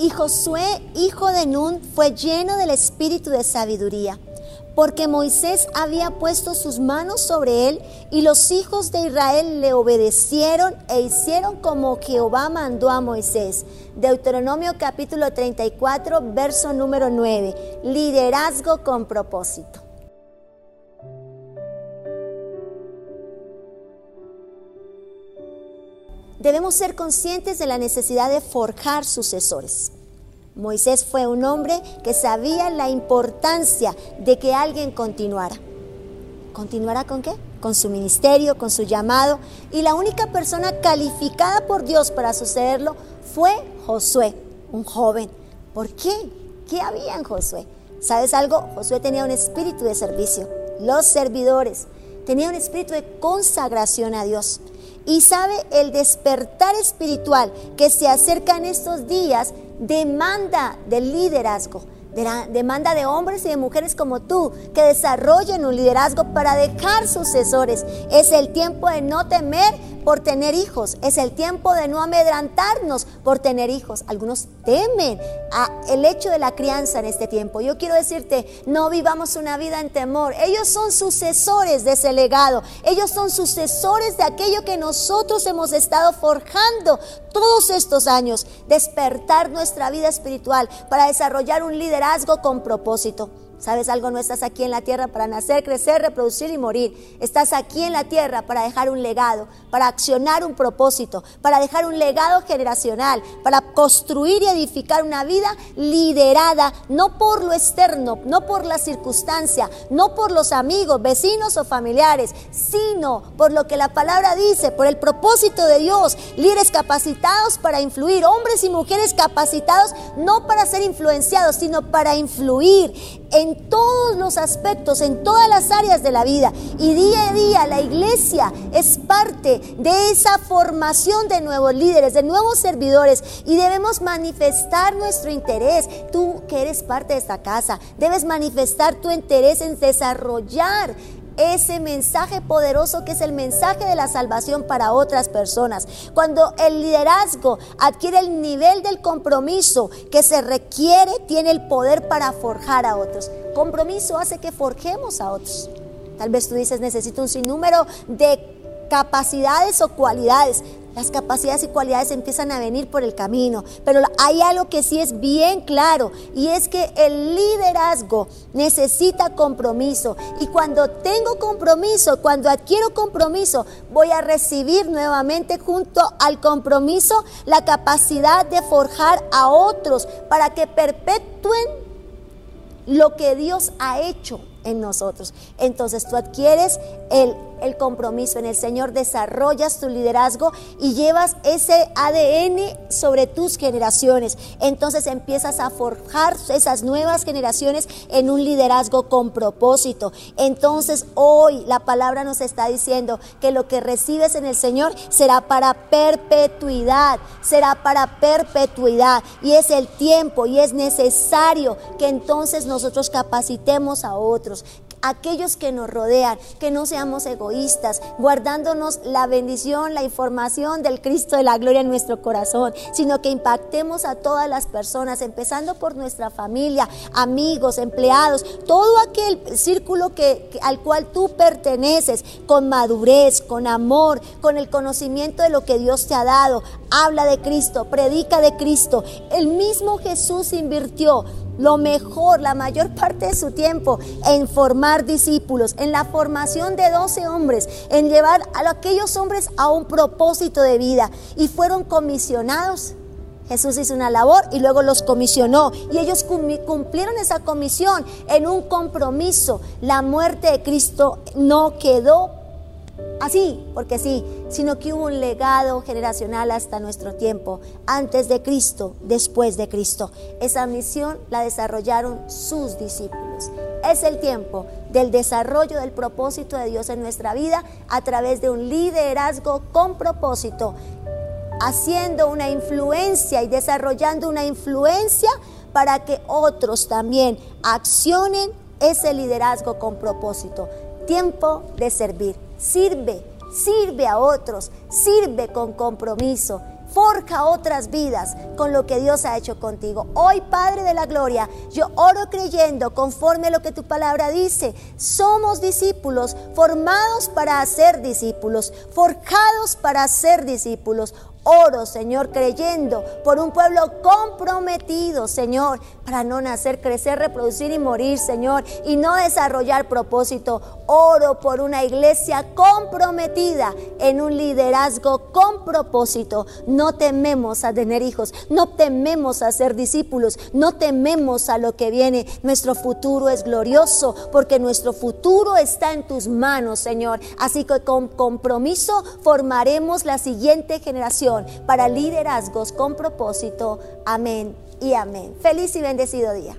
Y Josué, hijo de Nun, fue lleno del espíritu de sabiduría, porque Moisés había puesto sus manos sobre él, y los hijos de Israel le obedecieron e hicieron como Jehová mandó a Moisés. Deuteronomio capítulo 34, verso número 9. Liderazgo con propósito. Debemos ser conscientes de la necesidad de forjar sucesores. Moisés fue un hombre que sabía la importancia de que alguien continuara. ¿Continuara con qué? Con su ministerio, con su llamado. Y la única persona calificada por Dios para sucederlo fue Josué, un joven. ¿Por qué? ¿Qué había en Josué? ¿Sabes algo? Josué tenía un espíritu de servicio. Los servidores. Tenía un espíritu de consagración a Dios. Y sabe, el despertar espiritual que se acerca en estos días demanda del liderazgo, demanda de hombres y de mujeres como tú que desarrollen un liderazgo para dejar sucesores. Es el tiempo de no temer por tener hijos. Es el tiempo de no amedrantarnos por tener hijos. Algunos temen a el hecho de la crianza en este tiempo. Yo quiero decirte, no vivamos una vida en temor. Ellos son sucesores de ese legado. Ellos son sucesores de aquello que nosotros hemos estado forjando todos estos años. Despertar nuestra vida espiritual para desarrollar un liderazgo con propósito. ¿Sabes algo? No estás aquí en la tierra para nacer, crecer, reproducir y morir. Estás aquí en la tierra para dejar un legado, para accionar un propósito, para dejar un legado generacional, para construir y edificar una vida liderada, no por lo externo, no por la circunstancia, no por los amigos, vecinos o familiares, sino por lo que la palabra dice, por el propósito de Dios. Líderes capacitados para influir, hombres y mujeres capacitados no para ser influenciados, sino para influir en todos los aspectos, en todas las áreas de la vida. Y día a día la iglesia es parte de esa formación de nuevos líderes, de nuevos servidores. Y debemos manifestar nuestro interés. Tú que eres parte de esta casa, debes manifestar tu interés en desarrollar ese mensaje poderoso que es el mensaje de la salvación para otras personas. Cuando el liderazgo adquiere el nivel del compromiso que se requiere, tiene el poder para forjar a otros. Compromiso hace que forjemos a otros. Tal vez tú dices, necesito un sinnúmero de capacidades o cualidades. Las capacidades y cualidades empiezan a venir por el camino, pero hay algo que sí es bien claro y es que el liderazgo necesita compromiso y cuando tengo compromiso, cuando adquiero compromiso, voy a recibir nuevamente junto al compromiso la capacidad de forjar a otros para que perpetúen lo que Dios ha hecho en nosotros. Entonces tú adquieres el el compromiso en el Señor, desarrollas tu liderazgo y llevas ese ADN sobre tus generaciones. Entonces empiezas a forjar esas nuevas generaciones en un liderazgo con propósito. Entonces hoy la palabra nos está diciendo que lo que recibes en el Señor será para perpetuidad, será para perpetuidad. Y es el tiempo y es necesario que entonces nosotros capacitemos a otros, aquellos que nos rodean, que no seamos egoístas, guardándonos la bendición, la información del Cristo de la gloria en nuestro corazón, sino que impactemos a todas las personas, empezando por nuestra familia, amigos, empleados, todo aquel círculo que, al cual tú perteneces, con madurez, con amor, con el conocimiento de lo que Dios te ha dado. Habla de Cristo, predica de Cristo. El mismo Jesús invirtió lo mejor, la mayor parte de su tiempo en formar discípulos, en la formación de 12 hombres, en llevar a aquellos hombres a un propósito de vida y fueron comisionados. Jesús hizo una labor y luego los comisionó y ellos cumplieron esa comisión en un compromiso. La muerte de Cristo no quedó así, porque sí, sino que hubo un legado generacional hasta nuestro tiempo, antes de Cristo, después de Cristo. Esa misión la desarrollaron sus discípulos. Es el tiempo del desarrollo del propósito de Dios en nuestra vida a través de un liderazgo con propósito, haciendo una influencia y desarrollando una influencia para que otros también accionen ese liderazgo con propósito. Tiempo de servir. Sirve, sirve a otros, sirve con compromiso. forja otras vidas con lo que Dios ha hecho contigo. Hoy, Padre de la Gloria, yo oro creyendo conforme a lo que tu palabra dice. Somos discípulos formados para ser discípulos, forjados para ser discípulos. Oro, Señor, creyendo por un pueblo comprometido, Señor, para no nacer, crecer, reproducir y morir, Señor, y no desarrollar propósito. Oro por una iglesia comprometida en un liderazgo con propósito. No tememos a tener hijos, no tememos a ser discípulos, no tememos a lo que viene. Nuestro futuro es glorioso porque nuestro futuro está en tus manos, Señor. Así que con compromiso formaremos la siguiente generación para liderazgos con propósito. Amén y amén. Feliz y bendecido día.